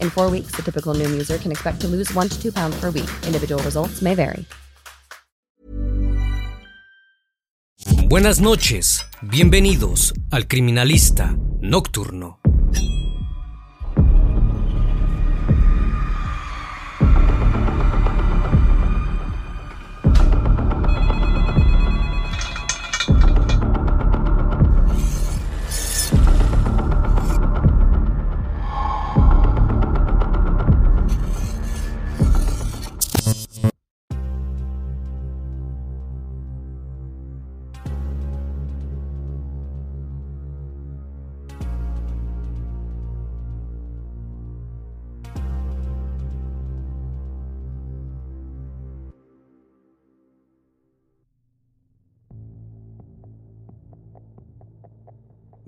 In four weeks, the typical Noom user can expect to lose one to two pounds per week. Individual results may vary. Buenas noches, bienvenidos al Criminalista Nocturno.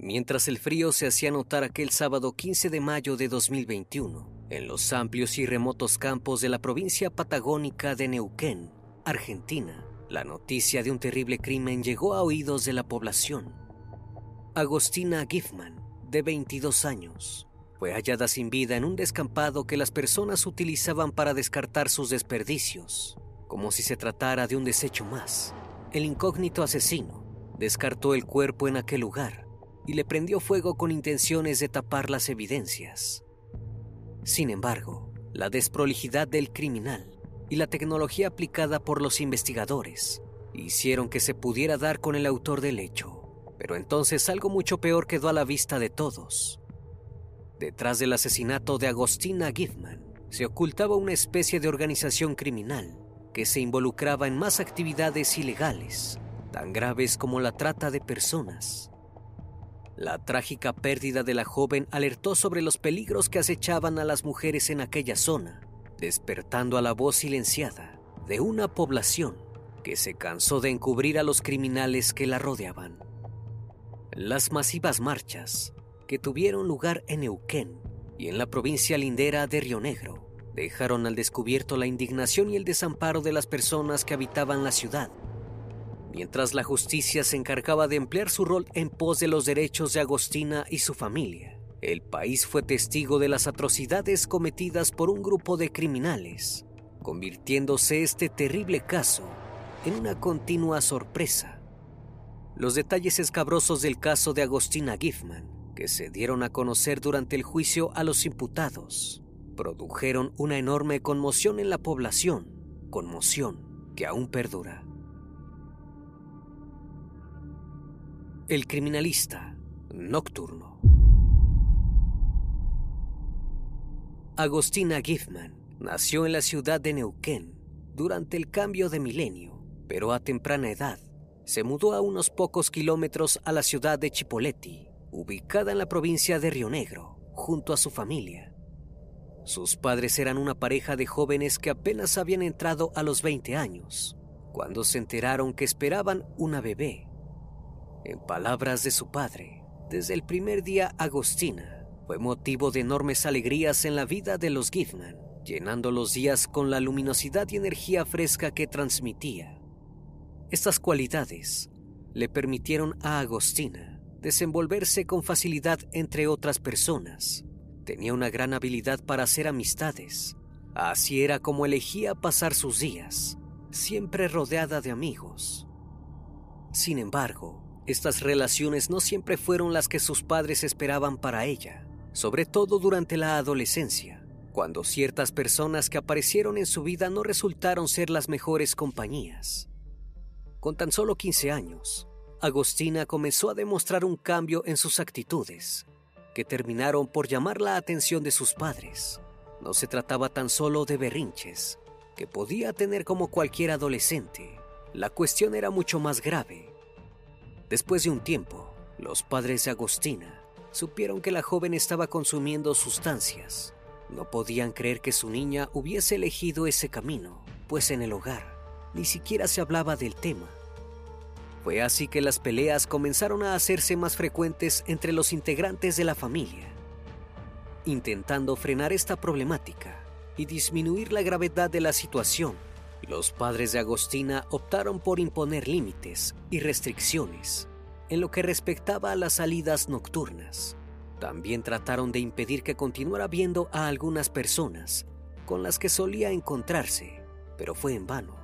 Mientras el frío se hacía notar aquel sábado 15 de mayo de 2021, en los amplios y remotos campos de la provincia patagónica de Neuquén, Argentina, la noticia de un terrible crimen llegó a oídos de la población. Agostina Giffman, de 22 años, fue hallada sin vida en un descampado que las personas utilizaban para descartar sus desperdicios, como si se tratara de un desecho más. El incógnito asesino descartó el cuerpo en aquel lugar y le prendió fuego con intenciones de tapar las evidencias. Sin embargo, la desprolijidad del criminal y la tecnología aplicada por los investigadores hicieron que se pudiera dar con el autor del hecho. Pero entonces algo mucho peor quedó a la vista de todos. Detrás del asesinato de Agostina Giffman se ocultaba una especie de organización criminal que se involucraba en más actividades ilegales, tan graves como la trata de personas. La trágica pérdida de la joven alertó sobre los peligros que acechaban a las mujeres en aquella zona, despertando a la voz silenciada de una población que se cansó de encubrir a los criminales que la rodeaban. Las masivas marchas que tuvieron lugar en Neuquén y en la provincia lindera de Río Negro dejaron al descubierto la indignación y el desamparo de las personas que habitaban la ciudad mientras la justicia se encargaba de emplear su rol en pos de los derechos de Agostina y su familia. El país fue testigo de las atrocidades cometidas por un grupo de criminales, convirtiéndose este terrible caso en una continua sorpresa. Los detalles escabrosos del caso de Agostina Giffman, que se dieron a conocer durante el juicio a los imputados, produjeron una enorme conmoción en la población, conmoción que aún perdura. El criminalista nocturno. Agostina Giffman nació en la ciudad de Neuquén durante el cambio de milenio, pero a temprana edad se mudó a unos pocos kilómetros a la ciudad de Chipoleti, ubicada en la provincia de Río Negro, junto a su familia. Sus padres eran una pareja de jóvenes que apenas habían entrado a los 20 años, cuando se enteraron que esperaban una bebé. En palabras de su padre, desde el primer día Agostina fue motivo de enormes alegrías en la vida de los Giffman, llenando los días con la luminosidad y energía fresca que transmitía. Estas cualidades le permitieron a Agostina desenvolverse con facilidad entre otras personas. Tenía una gran habilidad para hacer amistades. Así era como elegía pasar sus días, siempre rodeada de amigos. Sin embargo, estas relaciones no siempre fueron las que sus padres esperaban para ella, sobre todo durante la adolescencia, cuando ciertas personas que aparecieron en su vida no resultaron ser las mejores compañías. Con tan solo 15 años, Agostina comenzó a demostrar un cambio en sus actitudes, que terminaron por llamar la atención de sus padres. No se trataba tan solo de berrinches, que podía tener como cualquier adolescente. La cuestión era mucho más grave. Después de un tiempo, los padres de Agostina supieron que la joven estaba consumiendo sustancias. No podían creer que su niña hubiese elegido ese camino, pues en el hogar ni siquiera se hablaba del tema. Fue así que las peleas comenzaron a hacerse más frecuentes entre los integrantes de la familia. Intentando frenar esta problemática y disminuir la gravedad de la situación, los padres de Agostina optaron por imponer límites y restricciones en lo que respectaba a las salidas nocturnas. También trataron de impedir que continuara viendo a algunas personas con las que solía encontrarse, pero fue en vano.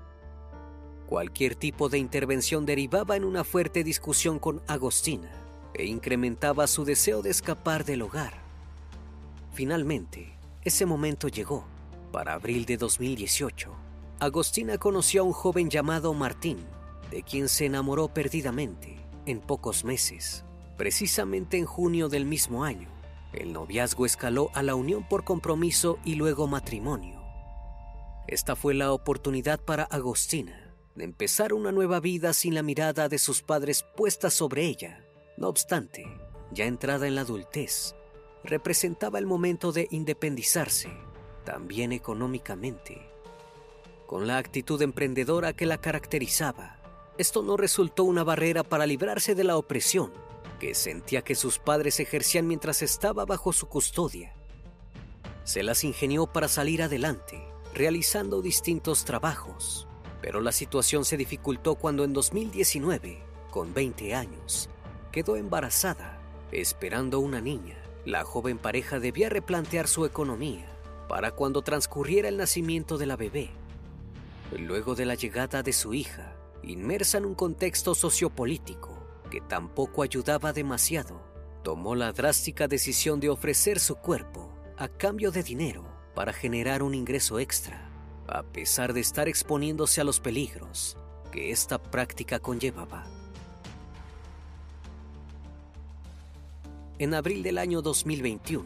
Cualquier tipo de intervención derivaba en una fuerte discusión con Agostina e incrementaba su deseo de escapar del hogar. Finalmente, ese momento llegó. Para abril de 2018, Agostina conoció a un joven llamado Martín, de quien se enamoró perdidamente en pocos meses. Precisamente en junio del mismo año, el noviazgo escaló a la unión por compromiso y luego matrimonio. Esta fue la oportunidad para Agostina de empezar una nueva vida sin la mirada de sus padres puesta sobre ella. No obstante, ya entrada en la adultez, representaba el momento de independizarse, también económicamente. Con la actitud emprendedora que la caracterizaba, esto no resultó una barrera para librarse de la opresión que sentía que sus padres ejercían mientras estaba bajo su custodia. Se las ingenió para salir adelante, realizando distintos trabajos, pero la situación se dificultó cuando en 2019, con 20 años, quedó embarazada, esperando una niña. La joven pareja debía replantear su economía para cuando transcurriera el nacimiento de la bebé. Luego de la llegada de su hija, inmersa en un contexto sociopolítico que tampoco ayudaba demasiado, tomó la drástica decisión de ofrecer su cuerpo a cambio de dinero para generar un ingreso extra a pesar de estar exponiéndose a los peligros que esta práctica conllevaba. En abril del año 2021,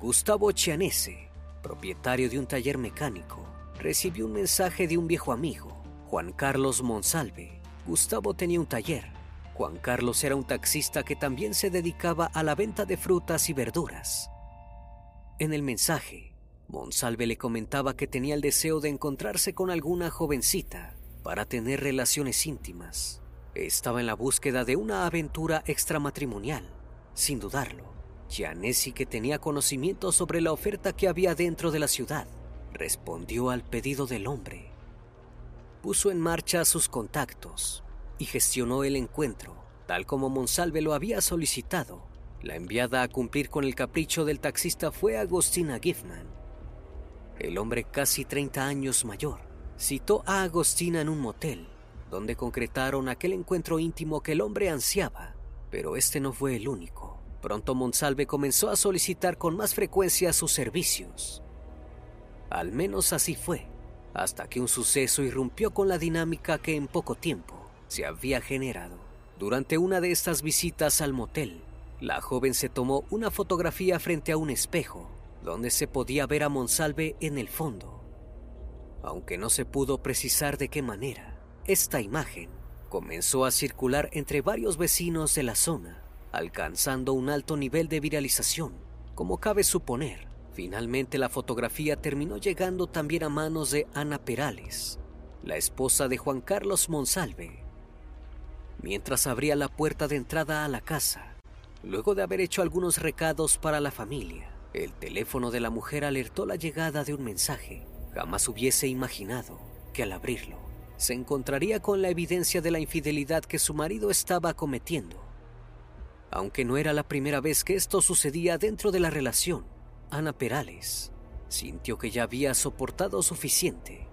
Gustavo Chianese, propietario de un taller mecánico, recibió un mensaje de un viejo amigo, Juan Carlos Monsalve. Gustavo tenía un taller. Juan Carlos era un taxista que también se dedicaba a la venta de frutas y verduras. En el mensaje, Monsalve le comentaba que tenía el deseo de encontrarse con alguna jovencita para tener relaciones íntimas. Estaba en la búsqueda de una aventura extramatrimonial, sin dudarlo. Gianesi, que tenía conocimiento sobre la oferta que había dentro de la ciudad, respondió al pedido del hombre. Puso en marcha sus contactos y gestionó el encuentro, tal como Monsalve lo había solicitado. La enviada a cumplir con el capricho del taxista fue Agostina Giffman, el hombre casi 30 años mayor, citó a Agostina en un motel, donde concretaron aquel encuentro íntimo que el hombre ansiaba, pero este no fue el único. Pronto Monsalve comenzó a solicitar con más frecuencia sus servicios. Al menos así fue, hasta que un suceso irrumpió con la dinámica que en poco tiempo se había generado. Durante una de estas visitas al motel, la joven se tomó una fotografía frente a un espejo donde se podía ver a Monsalve en el fondo. Aunque no se pudo precisar de qué manera, esta imagen comenzó a circular entre varios vecinos de la zona, alcanzando un alto nivel de viralización, como cabe suponer. Finalmente la fotografía terminó llegando también a manos de Ana Perales, la esposa de Juan Carlos Monsalve. Mientras abría la puerta de entrada a la casa, luego de haber hecho algunos recados para la familia, el teléfono de la mujer alertó la llegada de un mensaje. Jamás hubiese imaginado que al abrirlo se encontraría con la evidencia de la infidelidad que su marido estaba cometiendo. Aunque no era la primera vez que esto sucedía dentro de la relación, Ana Perales sintió que ya había soportado suficiente.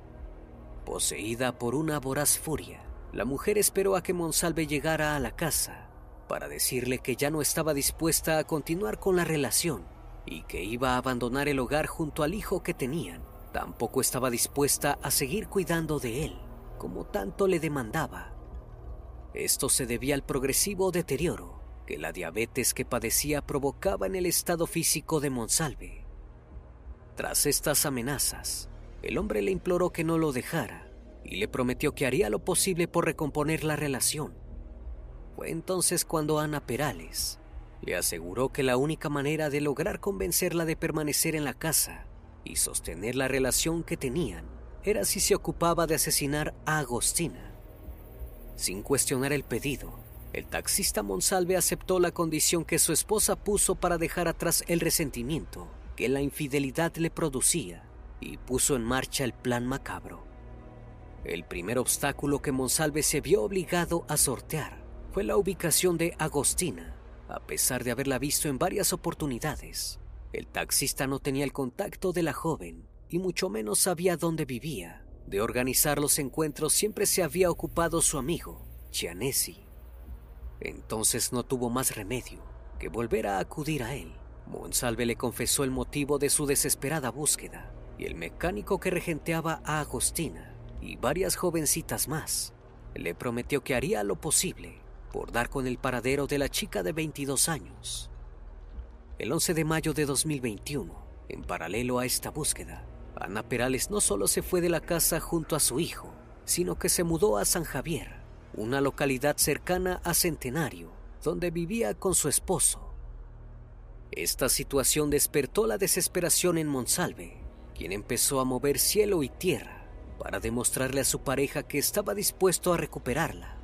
Poseída por una voraz furia, la mujer esperó a que Monsalve llegara a la casa para decirle que ya no estaba dispuesta a continuar con la relación y que iba a abandonar el hogar junto al hijo que tenían. Tampoco estaba dispuesta a seguir cuidando de él como tanto le demandaba. Esto se debía al progresivo deterioro que la diabetes que padecía provocaba en el estado físico de Monsalve. Tras estas amenazas, el hombre le imploró que no lo dejara y le prometió que haría lo posible por recomponer la relación. Fue entonces cuando Ana Perales le aseguró que la única manera de lograr convencerla de permanecer en la casa y sostener la relación que tenían era si se ocupaba de asesinar a Agostina. Sin cuestionar el pedido, el taxista Monsalve aceptó la condición que su esposa puso para dejar atrás el resentimiento que la infidelidad le producía y puso en marcha el plan macabro. El primer obstáculo que Monsalve se vio obligado a sortear fue la ubicación de Agostina. A pesar de haberla visto en varias oportunidades, el taxista no tenía el contacto de la joven y mucho menos sabía dónde vivía. De organizar los encuentros siempre se había ocupado su amigo, Chianesi. Entonces no tuvo más remedio que volver a acudir a él. Monsalve le confesó el motivo de su desesperada búsqueda y el mecánico que regenteaba a Agostina y varias jovencitas más le prometió que haría lo posible por dar con el paradero de la chica de 22 años. El 11 de mayo de 2021, en paralelo a esta búsqueda, Ana Perales no solo se fue de la casa junto a su hijo, sino que se mudó a San Javier, una localidad cercana a Centenario, donde vivía con su esposo. Esta situación despertó la desesperación en Monsalve, quien empezó a mover cielo y tierra para demostrarle a su pareja que estaba dispuesto a recuperarla.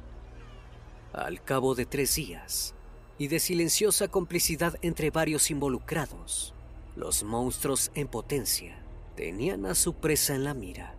Al cabo de tres días, y de silenciosa complicidad entre varios involucrados, los monstruos en potencia tenían a su presa en la mira.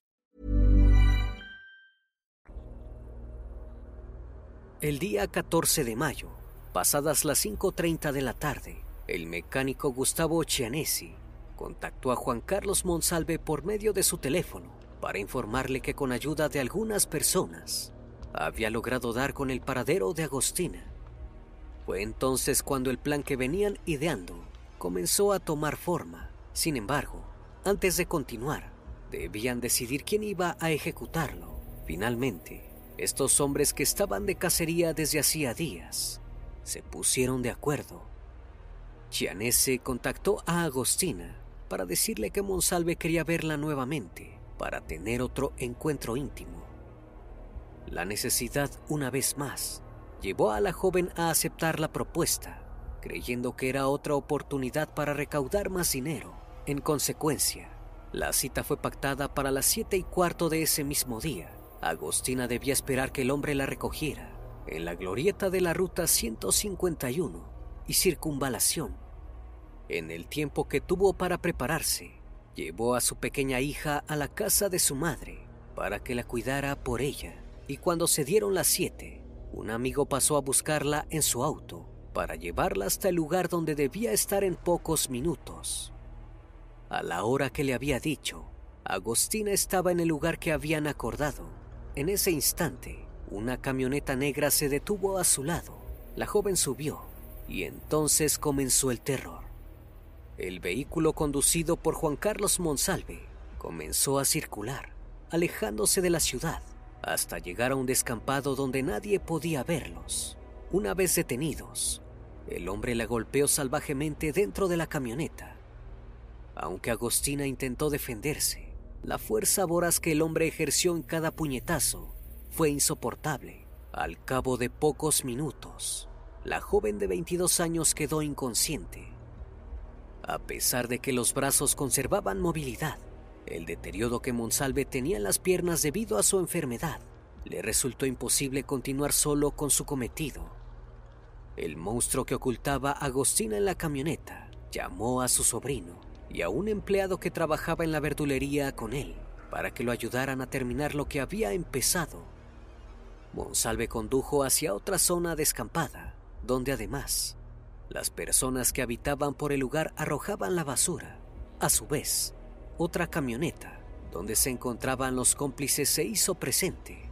El día 14 de mayo, pasadas las 5.30 de la tarde, el mecánico Gustavo Chianesi contactó a Juan Carlos Monsalve por medio de su teléfono para informarle que con ayuda de algunas personas había logrado dar con el paradero de Agostina. Fue entonces cuando el plan que venían ideando comenzó a tomar forma. Sin embargo, Antes de continuar, debían decidir quién iba a ejecutarlo. Finalmente, estos hombres que estaban de cacería desde hacía días se pusieron de acuerdo. Chianese contactó a Agostina para decirle que Monsalve quería verla nuevamente para tener otro encuentro íntimo. La necesidad, una vez más, llevó a la joven a aceptar la propuesta, creyendo que era otra oportunidad para recaudar más dinero. En consecuencia, la cita fue pactada para las siete y cuarto de ese mismo día. Agostina debía esperar que el hombre la recogiera en la glorieta de la ruta 151 y circunvalación en el tiempo que tuvo para prepararse, llevó a su pequeña hija a la casa de su madre para que la cuidara por ella. Y cuando se dieron las siete, un amigo pasó a buscarla en su auto para llevarla hasta el lugar donde debía estar en pocos minutos. A la hora que le había dicho, Agostina estaba en el lugar que habían acordado. En ese instante, una camioneta negra se detuvo a su lado. La joven subió y entonces comenzó el terror. El vehículo conducido por Juan Carlos Monsalve comenzó a circular, alejándose de la ciudad, hasta llegar a un descampado donde nadie podía verlos. Una vez detenidos, el hombre la golpeó salvajemente dentro de la camioneta. Aunque Agostina intentó defenderse, la fuerza voraz que el hombre ejerció en cada puñetazo fue insoportable. Al cabo de pocos minutos, la joven de 22 años quedó inconsciente a pesar de que los brazos conservaban movilidad, el deterioro que Monsalve tenía en las piernas debido a su enfermedad le resultó imposible continuar solo con su cometido. El monstruo que ocultaba a Agostina en la camioneta llamó a su sobrino y a un empleado que trabajaba en la verdulería con él para que lo ayudaran a terminar lo que había empezado. Monsalve condujo hacia otra zona descampada, donde además las personas que habitaban por el lugar arrojaban la basura. A su vez, otra camioneta, donde se encontraban los cómplices, se hizo presente.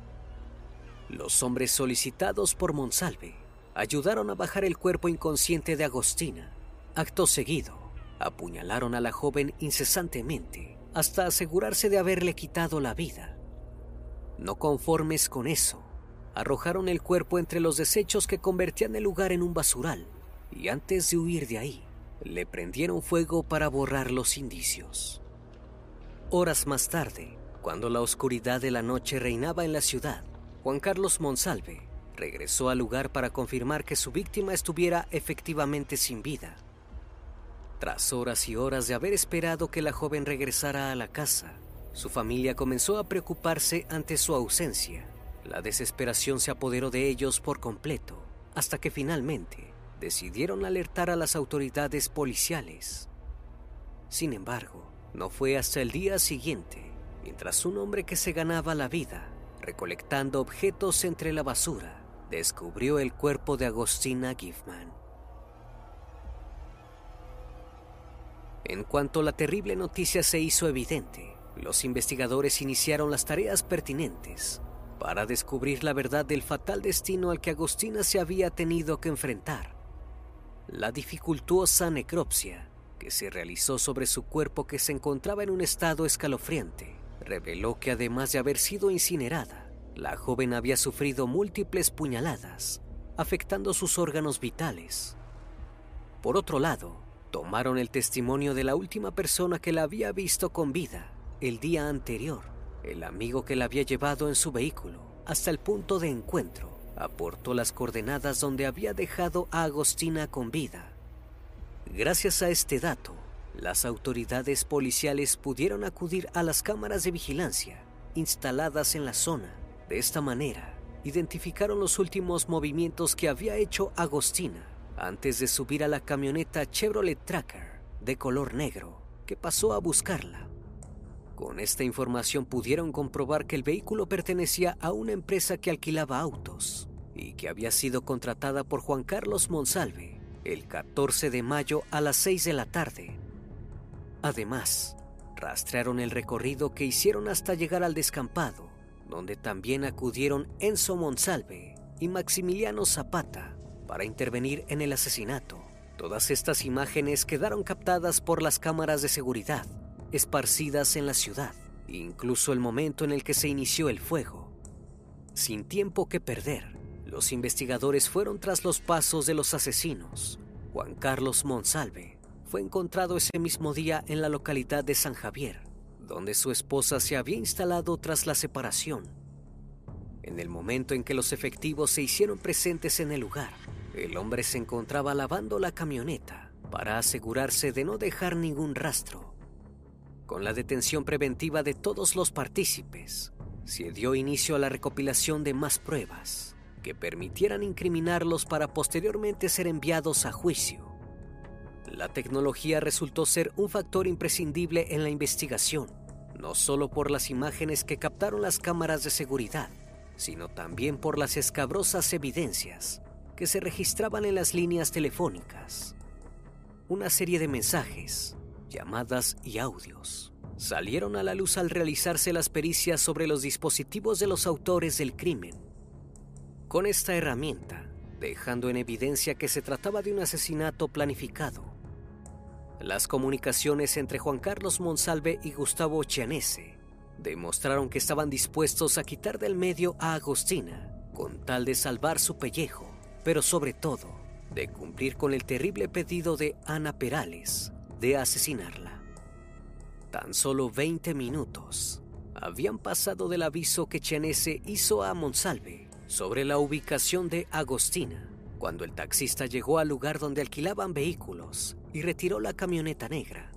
Los hombres solicitados por Monsalve ayudaron a bajar el cuerpo inconsciente de Agostina. Acto seguido, apuñalaron a la joven incesantemente hasta asegurarse de haberle quitado la vida. No conformes con eso, arrojaron el cuerpo entre los desechos que convertían el lugar en un basural y antes de huir de ahí, le prendieron fuego para borrar los indicios. Horas más tarde, cuando la oscuridad de la noche reinaba en la ciudad, Juan Carlos Monsalve regresó al lugar para confirmar que su víctima estuviera efectivamente sin vida. Tras horas y horas de haber esperado que la joven regresara a la casa, su familia comenzó a preocuparse ante su ausencia. La desesperación se apoderó de ellos por completo, hasta que finalmente decidieron alertar a las autoridades policiales. Sin embargo, no fue hasta el día siguiente, mientras un hombre que se ganaba la vida recolectando objetos entre la basura, descubrió el cuerpo de Agostina Giffman. En cuanto la terrible noticia se hizo evidente, los investigadores iniciaron las tareas pertinentes para descubrir la verdad del fatal destino al que Agostina se había tenido que enfrentar la dificultuosa necropsia que se realizó sobre su cuerpo que se encontraba en un estado escalofriante reveló que además de haber sido incinerada, la joven había sufrido múltiples puñaladas, afectando sus órganos vitales. Por otro lado, tomaron el testimonio de la última persona que la había visto con vida el día anterior, el amigo que la había llevado en su vehículo hasta el punto de encuentro aportó las coordenadas donde había dejado a Agostina con vida. Gracias a este dato, las autoridades policiales pudieron acudir a las cámaras de vigilancia instaladas en la zona. De esta manera, identificaron los últimos movimientos que había hecho Agostina antes de subir a la camioneta Chevrolet Tracker de color negro que pasó a buscarla. Con esta información pudieron comprobar que el vehículo pertenecía a una empresa que alquilaba autos y que había sido contratada por Juan Carlos Monsalve el 14 de mayo a las 6 de la tarde. Además, rastrearon el recorrido que hicieron hasta llegar al descampado, donde también acudieron Enzo Monsalve y Maximiliano Zapata para intervenir en el asesinato. Todas estas imágenes quedaron captadas por las cámaras de seguridad esparcidas en la ciudad, incluso el momento en el que se inició el fuego. Sin tiempo que perder, los investigadores fueron tras los pasos de los asesinos. Juan Carlos Monsalve fue encontrado ese mismo día en la localidad de San Javier, donde su esposa se había instalado tras la separación. En el momento en que los efectivos se hicieron presentes en el lugar, el hombre se encontraba lavando la camioneta para asegurarse de no dejar ningún rastro. Con la detención preventiva de todos los partícipes, se dio inicio a la recopilación de más pruebas que permitieran incriminarlos para posteriormente ser enviados a juicio. La tecnología resultó ser un factor imprescindible en la investigación, no solo por las imágenes que captaron las cámaras de seguridad, sino también por las escabrosas evidencias que se registraban en las líneas telefónicas. Una serie de mensajes, llamadas y audios salieron a la luz al realizarse las pericias sobre los dispositivos de los autores del crimen. Con esta herramienta, dejando en evidencia que se trataba de un asesinato planificado. Las comunicaciones entre Juan Carlos Monsalve y Gustavo Chianese demostraron que estaban dispuestos a quitar del medio a Agostina con tal de salvar su pellejo pero sobre todo de cumplir con el terrible pedido de Ana Perales de asesinarla. Tan solo 20 minutos habían pasado del aviso que Chianese hizo a Monsalve sobre la ubicación de Agostina, cuando el taxista llegó al lugar donde alquilaban vehículos y retiró la camioneta negra.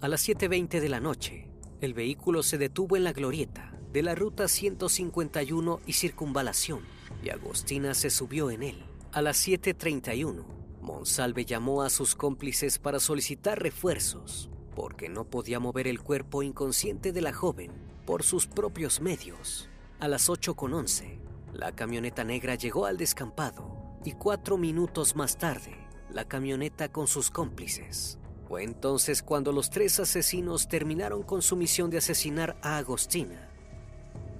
A las 7.20 de la noche, el vehículo se detuvo en la glorieta de la ruta 151 y circunvalación y Agostina se subió en él. A las 7.31, Monsalve llamó a sus cómplices para solicitar refuerzos, porque no podía mover el cuerpo inconsciente de la joven por sus propios medios. A las 8.11, la camioneta negra llegó al descampado y cuatro minutos más tarde, la camioneta con sus cómplices. Fue entonces cuando los tres asesinos terminaron con su misión de asesinar a Agostina.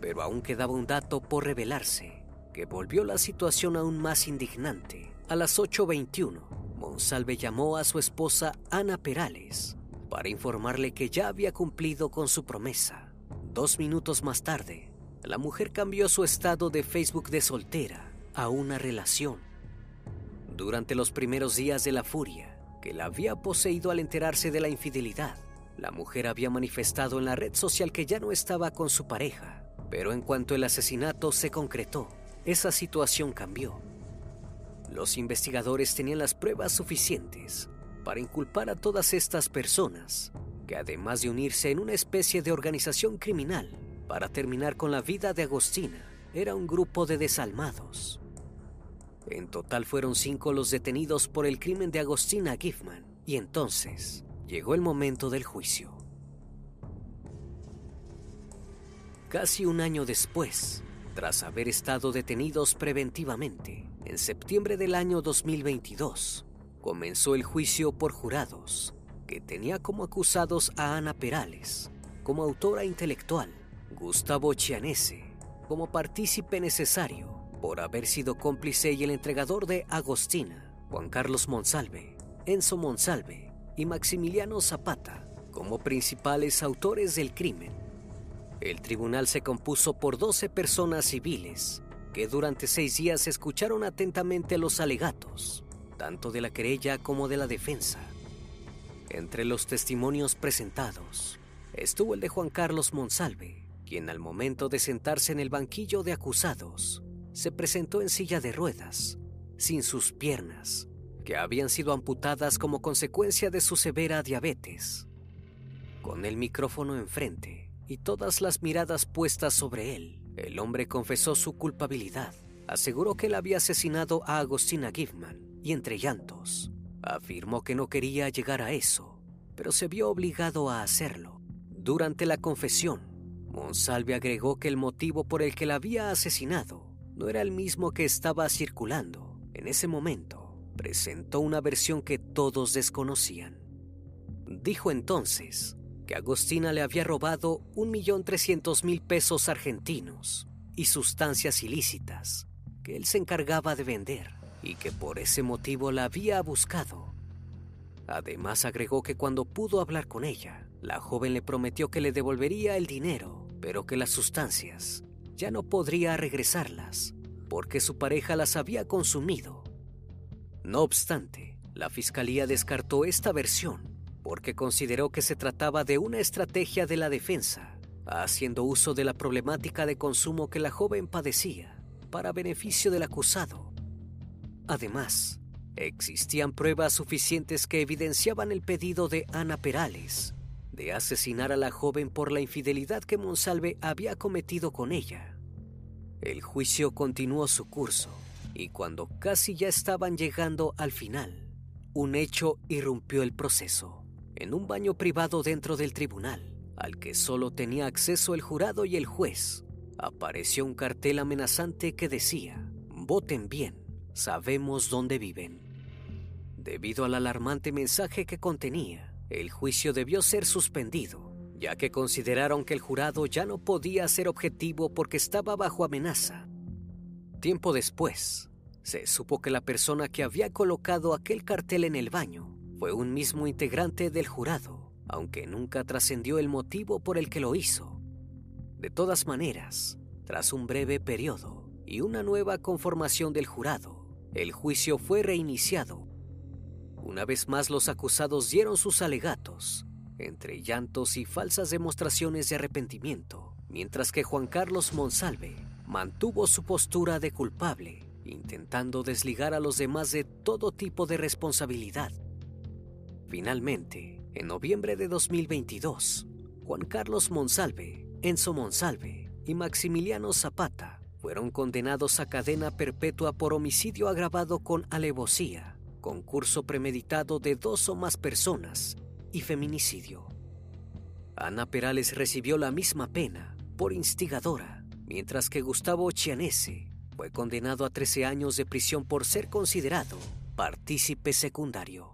Pero aún quedaba un dato por revelarse que volvió la situación aún más indignante. A las 8.21, Monsalve llamó a su esposa Ana Perales para informarle que ya había cumplido con su promesa. Dos minutos más tarde, la mujer cambió su estado de Facebook de soltera a una relación. Durante los primeros días de la furia que la había poseído al enterarse de la infidelidad, la mujer había manifestado en la red social que ya no estaba con su pareja, pero en cuanto el asesinato se concretó, esa situación cambió. Los investigadores tenían las pruebas suficientes para inculpar a todas estas personas, que además de unirse en una especie de organización criminal para terminar con la vida de Agostina, era un grupo de desalmados. En total fueron cinco los detenidos por el crimen de Agostina Giffman, y entonces llegó el momento del juicio. Casi un año después, tras haber estado detenidos preventivamente, en septiembre del año 2022, comenzó el juicio por jurados, que tenía como acusados a Ana Perales, como autora intelectual, Gustavo Chianese, como partícipe necesario por haber sido cómplice y el entregador de Agostina, Juan Carlos Monsalve, Enzo Monsalve y Maximiliano Zapata, como principales autores del crimen el tribunal se compuso por 12 personas civiles que durante seis días escucharon atentamente los alegatos, tanto de la querella como de la defensa. Entre los testimonios presentados estuvo el de Juan Carlos Monsalve, quien al momento de sentarse en el banquillo de acusados se presentó en silla de ruedas, sin sus piernas, que habían sido amputadas como consecuencia de su severa diabetes. Con el micrófono enfrente, y todas las miradas puestas sobre él, el hombre confesó su culpabilidad. Aseguró que él había asesinado a Agostina Giffman y entre llantos, afirmó que no quería llegar a eso, pero se vio obligado a hacerlo. Durante la confesión, Monsalve agregó que el motivo por el que la había asesinado no era el mismo que estaba circulando. En ese momento, presentó una versión que todos desconocían. Dijo entonces que Agostina le había robado 1.300.000 pesos argentinos y sustancias ilícitas que él se encargaba de vender y que por ese motivo la había buscado. Además agregó que cuando pudo hablar con ella, la joven le prometió que le devolvería el dinero, pero que las sustancias ya no podría regresarlas porque su pareja las había consumido. No obstante, la fiscalía descartó esta versión porque consideró que se trataba de una estrategia de la defensa, haciendo uso de la problemática de consumo que la joven padecía para beneficio del acusado. Además, existían pruebas suficientes que evidenciaban el pedido de Ana Perales de asesinar a la joven por la infidelidad que Monsalve había cometido con ella. El juicio continuó su curso y cuando casi ya estaban llegando al final, un hecho irrumpió el proceso en un baño privado dentro del tribunal, al que solo tenía acceso el jurado y el juez. Apareció un cartel amenazante que decía, voten bien, sabemos dónde viven. Debido al alarmante mensaje que contenía, el juicio debió ser suspendido, ya que consideraron que el jurado ya no podía ser objetivo porque estaba bajo amenaza. Tiempo después, se supo que la persona que había colocado aquel cartel en el baño fue un mismo integrante del jurado, aunque nunca trascendió el motivo por el que lo hizo. De todas maneras, tras un breve periodo y una nueva conformación del jurado, el juicio fue reiniciado. Una vez más los acusados dieron sus alegatos, entre llantos y falsas demostraciones de arrepentimiento, mientras que Juan Carlos Monsalve mantuvo su postura de culpable, intentando desligar a los demás de todo tipo de responsabilidad. Finalmente, en noviembre de 2022, Juan Carlos Monsalve, Enzo Monsalve y Maximiliano Zapata fueron condenados a cadena perpetua por homicidio agravado con alevosía, concurso premeditado de dos o más personas y feminicidio. Ana Perales recibió la misma pena por instigadora, mientras que Gustavo Chianese fue condenado a 13 años de prisión por ser considerado partícipe secundario.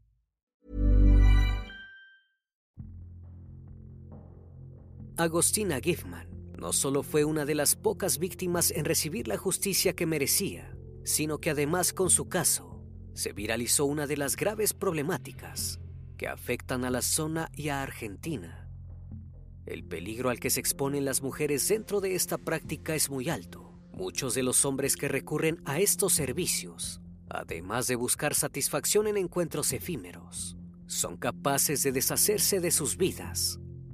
Agostina Giffman no solo fue una de las pocas víctimas en recibir la justicia que merecía, sino que además con su caso se viralizó una de las graves problemáticas que afectan a la zona y a Argentina. El peligro al que se exponen las mujeres dentro de esta práctica es muy alto. Muchos de los hombres que recurren a estos servicios, además de buscar satisfacción en encuentros efímeros, son capaces de deshacerse de sus vidas